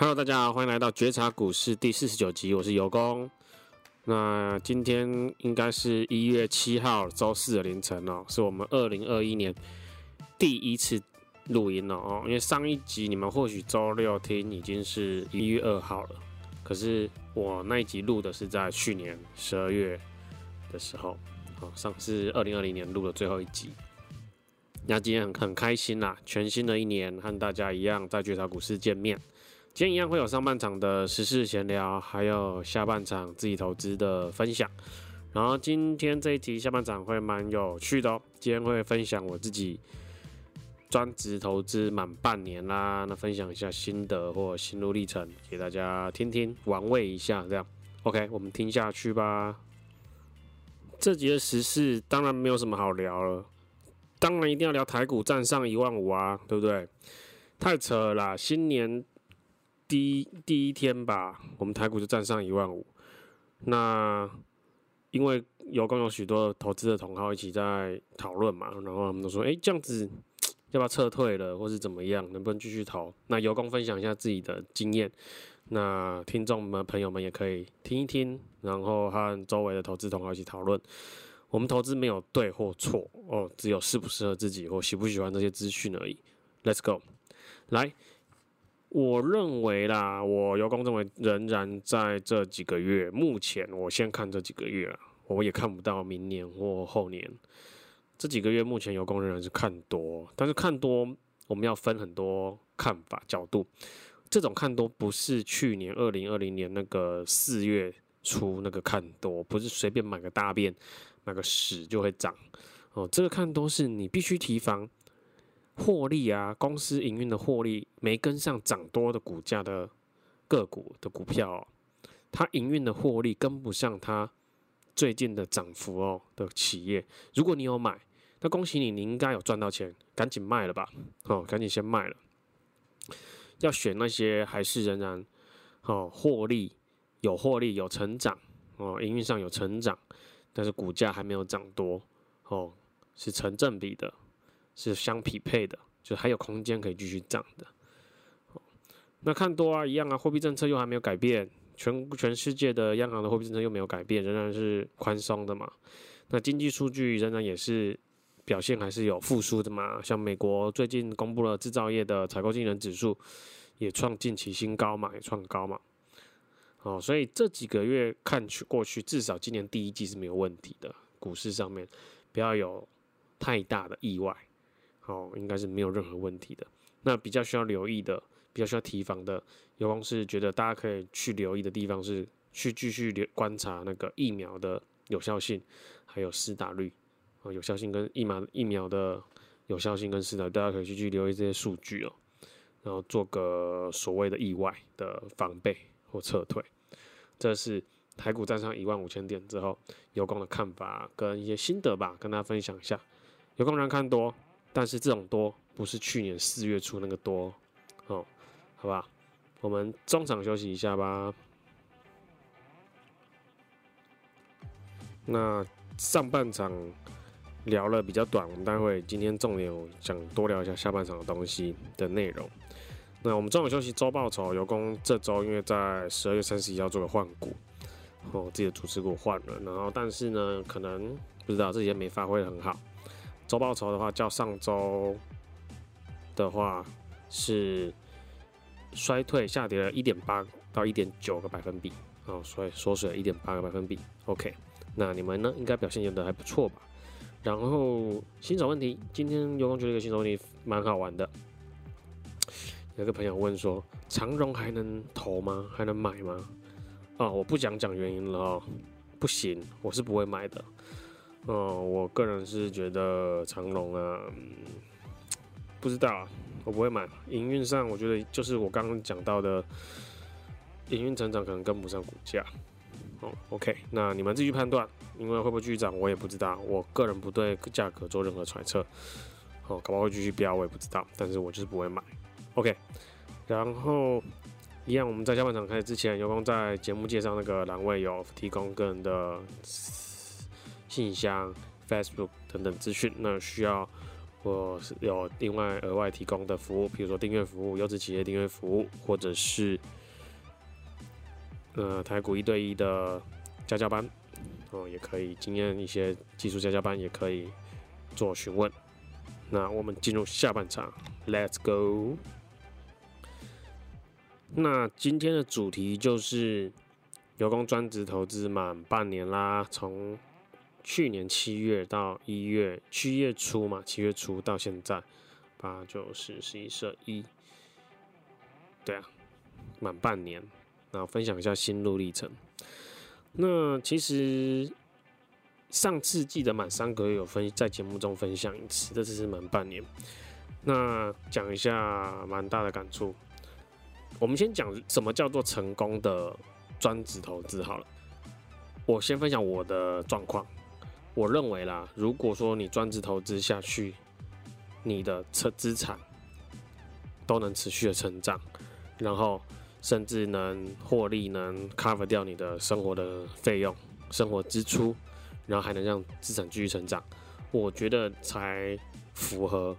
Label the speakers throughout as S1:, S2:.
S1: Hello，大家好，欢迎来到觉察股市第四十九集，我是尤工。那今天应该是一月七号周四的凌晨哦，是我们二零二一年第一次录音了哦。因为上一集你们或许周六听已经是一月二号了，可是我那一集录的是在去年十二月的时候，好，上次二零二零年录的最后一集。那今天很很开心啦，全新的一年和大家一样在觉察股市见面。今天一样会有上半场的时事闲聊，还有下半场自己投资的分享。然后今天这一集下半场会蛮有趣的哦。今天会分享我自己专职投资满半年啦，那分享一下心得或心路历程给大家听听，玩味一下这样。OK，我们听下去吧。这集的时事当然没有什么好聊了，当然一定要聊台股站上一万五啊，对不对？太扯了啦，新年。第一第一天吧，我们台股就站上一万五。那因为有共有许多投资的同好一起在讨论嘛，然后他们都说：“哎、这样子 要不要撤退了，或是怎么样？能不能继续投？”那有功分享一下自己的经验，那听众们朋友们也可以听一听，然后和周围的投资同好一起讨论。我们投资没有对或错哦，只有适不适合自己或喜不喜欢这些资讯而已。Let's go，来。我认为啦，我有功认为仍然在这几个月，目前我先看这几个月，我也看不到明年或后年。这几个月目前有功仍然是看多，但是看多我们要分很多看法角度。这种看多不是去年二零二零年那个四月初那个看多，不是随便买个大便买个屎就会涨哦。这个看多是你必须提防。获利啊，公司营运的获利没跟上涨多的股价的个股的股票哦，它营运的获利跟不上它最近的涨幅哦的企业，如果你有买，那恭喜你，你应该有赚到钱，赶紧卖了吧，哦，赶紧先卖了。要选那些还是仍然哦获利有获利有成长哦，营运上有成长，但是股价还没有涨多哦，是成正比的。是相匹配的，就还有空间可以继续涨的。那看多啊，一样啊，货币政策又还没有改变，全全世界的央行的货币政策又没有改变，仍然是宽松的嘛。那经济数据仍然也是表现还是有复苏的嘛。像美国最近公布了制造业的采购经理人指数，也创近期新高嘛，也创高嘛。哦，所以这几个月看去过去，至少今年第一季是没有问题的。股市上面不要有太大的意外。哦，应该是没有任何问题的。那比较需要留意的，比较需要提防的，尤其是觉得大家可以去留意的地方是去继续留观察那个疫苗的有效性，还有施打率啊，有效性跟疫苗疫苗的有效性跟施打，大家可以去去留意这些数据哦，然后做个所谓的意外的防备或撤退。这是台股站上一万五千点之后，尤公的看法跟一些心得吧，跟大家分享一下。尤公人看多。但是这种多不是去年四月初那个多哦，好吧，我们中场休息一下吧。那上半场聊了比较短，我们待会今天重点想多聊一下下半场的东西的内容。那我们中场休息周报酬，尤公这周因为在十二月三十一号做了换股，哦，自己的主持股换了，然后但是呢，可能不知道这几天没发挥很好。周报酬的话，较上周的话是衰退下跌了一点八到一点九个百分比，哦，所以缩水了一点八个百分比。OK，那你们呢？应该表现得还不错吧？然后新手问题，今天尤公觉得一个新手问题蛮好玩的。有个朋友问说：长荣还能投吗？还能买吗？啊、我不讲讲原因了哦，不行，我是不会买的。哦，我个人是觉得长龙啊，不知道啊，我不会买。营运上，我觉得就是我刚刚讲到的，营运成长可能跟不上股价。哦，OK，那你们自己判断，因为会不会继续涨，我也不知道。我个人不对价格做任何揣测。哦，搞不好会继续飙，我也不知道。但是我就是不会买。OK，然后一样，我们在下半场开始之前，尤公在节目介绍那个栏位有提供个人的。信箱、Facebook 等等资讯，那需要或是有另外额外提供的服务，比如说订阅服务、优质企业订阅服务，或者是呃台股一对一的家教班哦，也可以经验一些技术家教班，也可以做询问。那我们进入下半场，Let's go。那今天的主题就是有功专职投资满半年啦，从去年七月到一月，七月初嘛，七月初到现在，八九十十一十一，对啊，满半年，然后分享一下心路历程。那其实上次记得满三个月有分在节目中分享一次，这次是满半年。那讲一下蛮大的感触。我们先讲什么叫做成功的专职投资好了。我先分享我的状况。我认为啦，如果说你专职投资下去，你的资资产都能持续的成长，然后甚至能获利，能 cover 掉你的生活的费用、生活支出，然后还能让资产继续成长，我觉得才符合。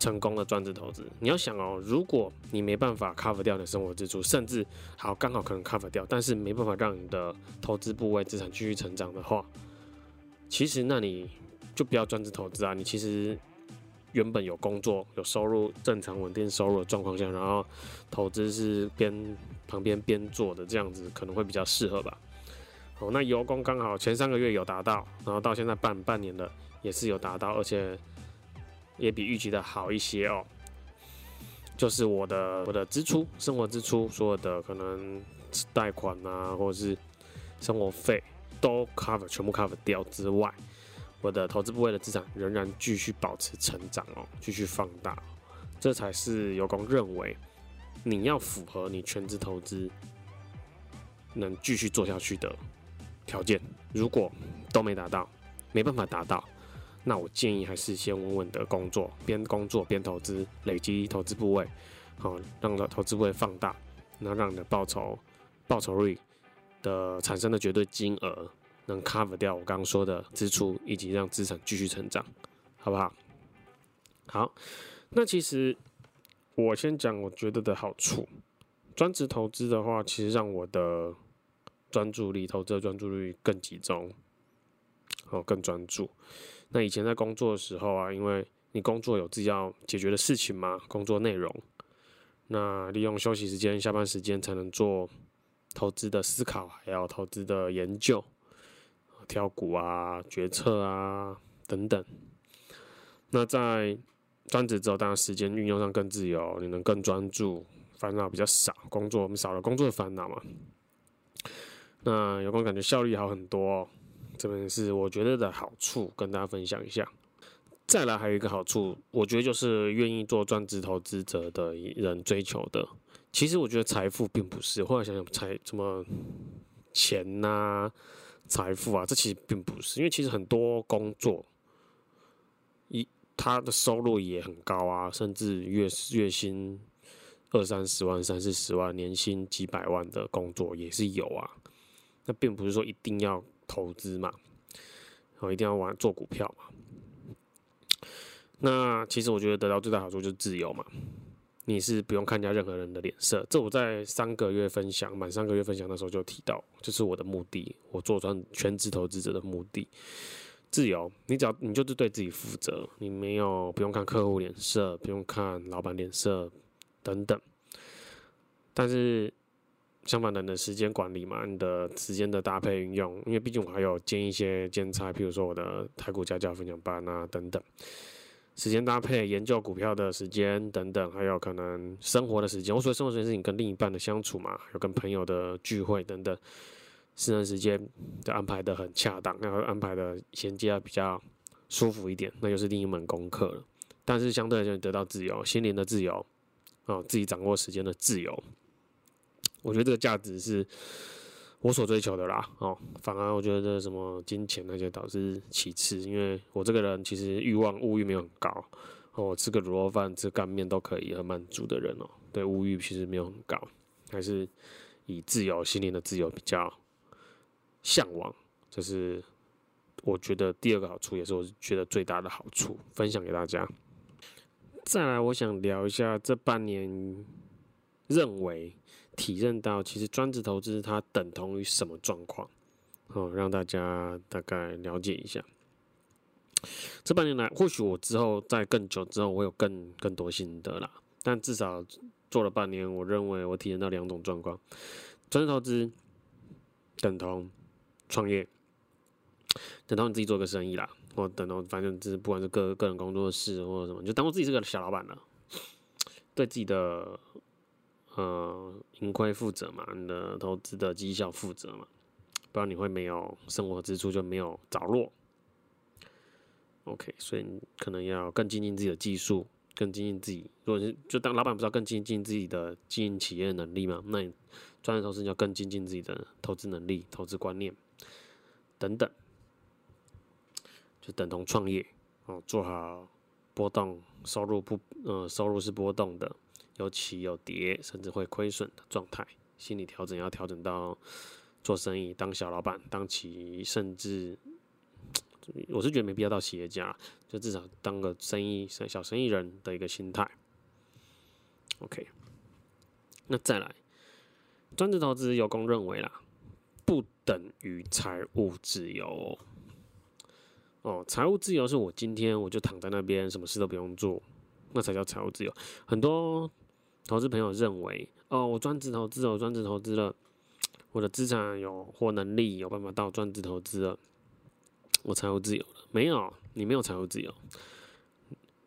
S1: 成功的专职投资，你要想哦，如果你没办法 cover 掉你的生活支出，甚至好刚好可能 cover 掉，但是没办法让你的投资部位资产继续成长的话，其实那你就不要专职投资啊。你其实原本有工作、有收入、正常稳定收入的状况下，然后投资是边旁边边做的，这样子可能会比较适合吧。好，那油工刚好前三个月有达到，然后到现在半半年了也是有达到，而且。也比预期的好一些哦，就是我的我的支出，生活支出，所有的可能贷款啊，或者是生活费都 cover 全部 cover 掉之外，我的投资部位的资产仍然继续保持成长哦，继续放大，这才是有功认为你要符合你全职投资能继续做下去的条件，如果都没达到，没办法达到。那我建议还是先稳稳的工作，边工作边投资，累积投资部位，好，让的投资部位放大，那让你的报酬报酬率的产生的绝对金额能 cover 掉我刚刚说的支出，以及让资产继续成长，好不好？好，那其实我先讲我觉得的好处，专职投资的话，其实让我的专注力、投资专注力更集中，哦，更专注。那以前在工作的时候啊，因为你工作有自己要解决的事情嘛，工作内容，那利用休息时间、下班时间才能做投资的思考，还有投资的研究、挑股啊、决策啊等等。那在专职之后，当然时间运用上更自由，你能更专注，烦恼比较少，工作我们少了工作的烦恼嘛。那有关感觉效率好很多哦。这边是我觉得的好处，跟大家分享一下。再来还有一个好处，我觉得就是愿意做专职投资者的人追求的。其实我觉得财富并不是，后来想想财什么钱呐、财富啊，这其实并不是，因为其实很多工作一他的收入也很高啊，甚至月月薪二三十万、三四十万，年薪几百万的工作也是有啊。那并不是说一定要。投资嘛，我一定要玩做股票嘛。那其实我觉得得到最大好处就是自由嘛，你是不用看人家任何人的脸色。这我在三个月分享，满三个月分享的时候就提到，这是我的目的，我做专全职投资者的目的。自由，你只要你就是对自己负责，你没有不用看客户脸色，不用看老板脸色等等。但是。相反的，你的时间管理嘛，你的时间的搭配运用，因为毕竟我还有兼一些兼差，譬如说我的台股家教分享班啊等等，时间搭配、研究股票的时间等等，还有可能生活的时间。我所谓生活时间是你跟另一半的相处嘛，有跟朋友的聚会等等，私人时间就安排得很恰当，然后安排的衔接比较舒服一点，那就是另一门功课了。但是相对来讲，得到自由，心灵的自由，哦，自己掌握时间的自由。我觉得这个价值是我所追求的啦，哦，反而我觉得什么金钱那些导致其次，因为我这个人其实欲望物欲没有很高，哦，吃个卤肉饭、吃干面都可以很满足的人哦，对物欲其实没有很高，还是以自由心灵的自由比较向往，这是我觉得第二个好处，也是我觉得最大的好处，分享给大家。再来，我想聊一下这半年认为体认到，其实专职投资它等同于什么状况？哦，让大家大概了解一下。这半年来，或许我之后在更久之后，我有更更多心得啦。但至少做了半年，我认为我体验到两种状况：专职投资等同创业，等同你自己做个生意啦。或等同反正就是不管是个个人工作室或者什么，就当做自己是个小老板了，对自己的呃盈亏负责嘛，你的投资的绩效负责嘛，不然你会没有生活支出就没有着落。OK，所以你可能要更精进自己的技术，更精进自己。如果是就当老板，不是要更精进自己的经营企业能力嘛？那你专业投资你要更精进自己的投资能力、投资观念等等。就等同创业哦，做好波动收入不，呃，收入是波动的，有起有跌，甚至会亏损的状态。心理调整要调整到做生意，当小老板，当企，甚至我是觉得没必要到企业家，就至少当个生意小生意人的一个心态。OK，那再来，专职投资有功认为啦，不等于财务自由。哦，财务自由是我今天我就躺在那边，什么事都不用做，那才叫财务自由。很多投资朋友认为，哦，我专职投资，我专职投资了，我的资产有或能力有办法到专职投资了，我财务自由了。没有，你没有财务自由。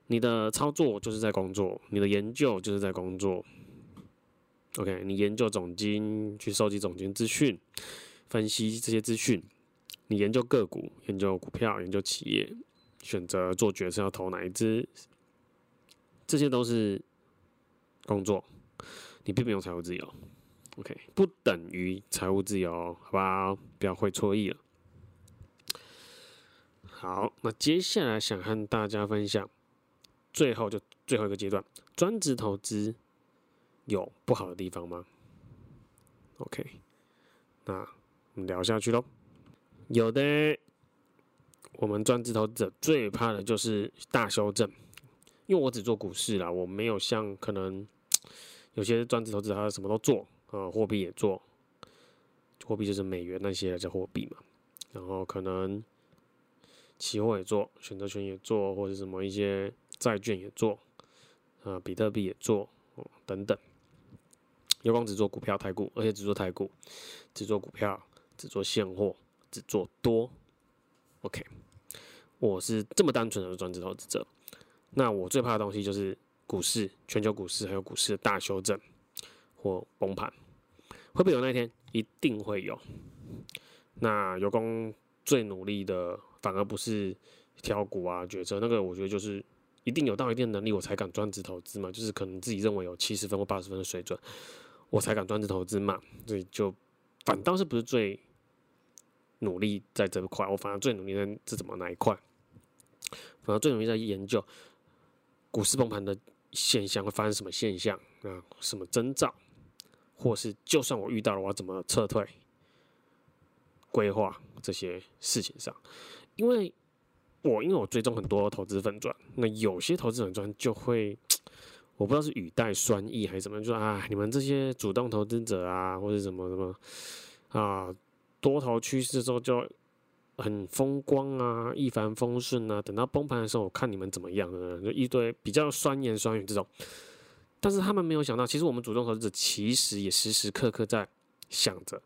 S1: 你的操作就是在工作，你的研究就是在工作。OK，你研究总经，去收集总经资讯，分析这些资讯。你研究个股，研究股票，研究企业，选择做决策要投哪一支，这些都是工作，你并没有财务自由。OK，不等于财务自由，好不好？不要会错意了。好，那接下来想和大家分享，最后就最后一个阶段，专职投资有不好的地方吗？OK，那我们聊下去喽。有的，我们专职投资者最怕的就是大修正，因为我只做股市啦，我没有像可能有些专职投资者他什么都做啊，货币也做，货币就是美元那些叫货币嘛，然后可能期货也做，选择权也做，或者什么一些债券也做，啊，比特币也做，哦等等。有光只做股票太股，而且只做太股，只做股票，只做现货。只做多，OK，我是这么单纯的专职投资者。那我最怕的东西就是股市、全球股市还有股市的大修正或崩盘，会不会有那一天？一定会有。那有功最努力的，反而不是挑股啊、决策，那个我觉得就是一定有到一定能力，我才敢专职投资嘛。就是可能自己认为有七十分或八十分的水准，我才敢专职投资嘛。所以就反倒是不是最。努力在这块，我反而最努力在这怎么哪一块？反而最努力在研究股市崩盘的现象会发生什么现象啊？什么征兆？或是就算我遇到了，我要怎么撤退？规划这些事情上，因为我因为我追踪很多投资粉专，那有些投资粉专就会，我不知道是语带酸意还是什么，就说啊，你们这些主动投资者啊，或者什么什么啊。多头趋势之后就很风光啊，一帆风顺啊。等到崩盘的时候，我看你们怎么样呢？就一堆比较酸言酸语这种。但是他们没有想到，其实我们主动投资者其实也时时刻刻在想着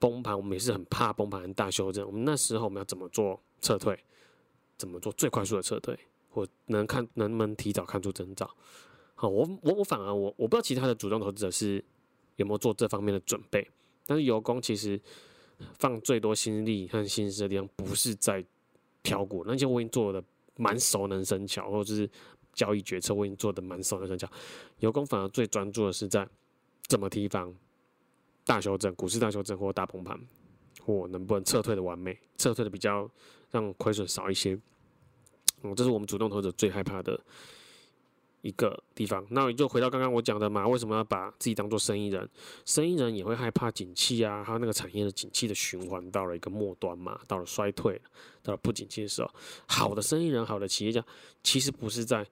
S1: 崩盘。我们也是很怕崩盘、大修正。我们那时候我们要怎么做撤退？怎么做最快速的撤退？或能看能不能提早看出征兆？好，我我我反而我我不知道其他的主动投资者是有没有做这方面的准备。但是油工其实。放最多心力和心思的地方，不是在挑股，那些我已经做的蛮熟能生巧，或者是交易决策我已经做的蛮熟能生巧。有功反而最专注的是在怎么提防大修正、股市大修正或大崩盘，或能不能撤退的完美，撤退的比较让亏损少一些。嗯，这是我们主动投资者最害怕的一个地方。那你就回到刚刚我讲的嘛，为什么要把自己当做生意人？生意人也会害怕景气啊，还有那个产业的景气的循环到了一个末端嘛，到了衰退，到了不景气的时候，好的生意人、好的企业家，其实不是在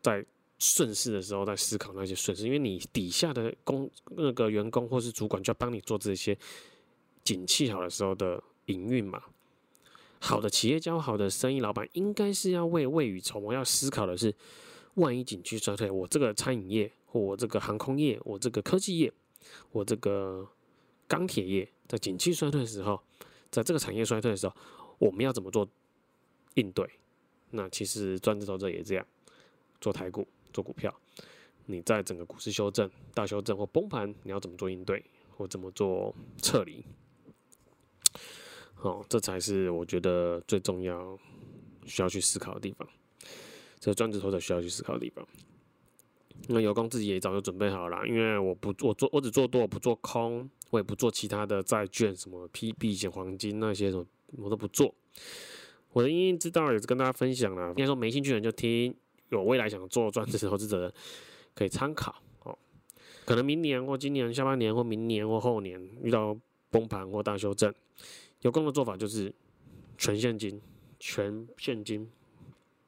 S1: 在顺势的时候在思考那些顺势，因为你底下的工那个员工或是主管就要帮你做这些景气好的时候的营运嘛。好的企业家、好的生意老板，应该是要为未雨绸缪，要思考的是，万一景区衰退，我这个餐饮业，或我这个航空业，我这个科技业，我这个钢铁业，在景气衰退的时候，在这个产业衰退的时候，我们要怎么做应对？那其实专职投资者也这样，做台股、做股票，你在整个股市修正、大修正或崩盘，你要怎么做应对，或怎么做撤离？哦，这才是我觉得最重要需要去思考的地方。这个专职投资者需要去思考的地方。那有功自己也早就准备好了，因为我不做，做我只做多，我不做空，我也不做其他的债券，什么 P B 险、黄金那些什么我都不做。我的因应之道也是跟大家分享了，应该说没兴趣的人就听，有未来想做专职投资者的可以参考哦。可能明年或今年下半年或明年或后年遇到崩盘或大修正。有功的做法就是全现金，全现金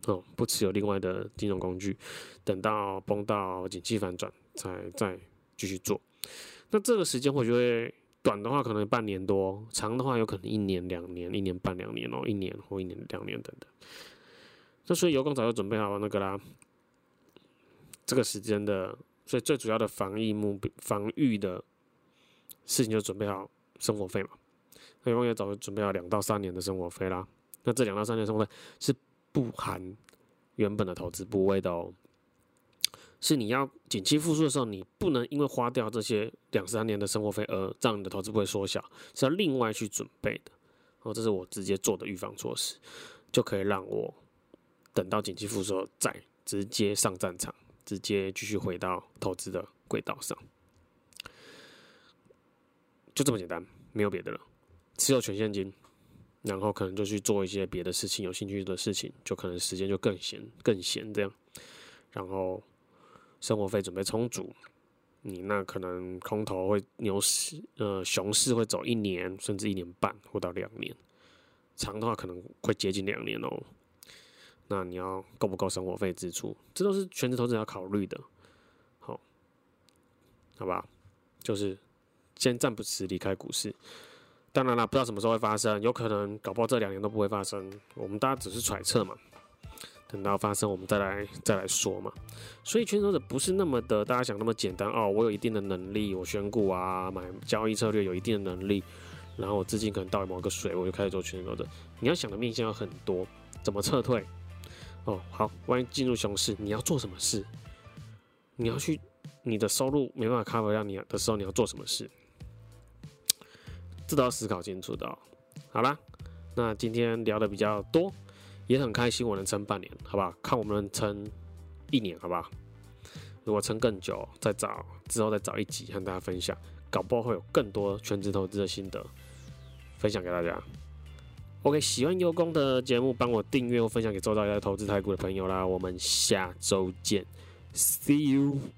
S1: 哦，不持有另外的金融工具，等到崩到景气反转才再继续做。那这个时间或许会短的话可能半年多，长的话有可能一年、两年、一年半、两年哦，一年或一年、两年等等。那所以油工早就准备好那个啦，这个时间的，所以最主要的防疫目防御的事情就准备好生活费嘛。有功也早就准备好两到三年的生活费啦。那这两到三年生活费是不含原本的投资部位的哦，是你要景气复苏的时候，你不能因为花掉这些两三年的生活费而让你的投资不会缩小，是要另外去准备的。哦，这是我直接做的预防措施，就可以让我等到景气复苏再直接上战场，直接继续回到投资的轨道上，就这么简单，没有别的了。持有全现金，然后可能就去做一些别的事情，有兴趣的事情，就可能时间就更闲更闲这样。然后生活费准备充足，你那可能空头会牛市，呃，熊市会走一年甚至一年半或到两年，长的话可能会接近两年哦。那你要够不够生活费支出？这都是全职投资者要考虑的。好，好吧，就是先暂不时离开股市。当然了，不知道什么时候会发生，有可能搞不好这两年都不会发生。我们大家只是揣测嘛，等到发生我们再来再来说嘛。所以全职投者不是那么的大家想那么简单哦。我有一定的能力，我选股啊，买交易策略有一定的能力，然后我资金可能到某个水，我就开始做全职投者。你要想的面向有很多，怎么撤退？哦，好，万一进入熊市，你要做什么事？你要去，你的收入没办法 cover 掉你的时候，你要做什么事？这都要思考清楚的。好啦，那今天聊的比较多，也很开心我能撑半年，好不好？看我们能撑一年，好不好？如果撑更久，再找之后再找一集和大家分享，搞不好会有更多全职投资的心得分享给大家。OK，喜欢有功的节目，帮我订阅或分享给周遭要投资台股的朋友啦。我们下周见，See you。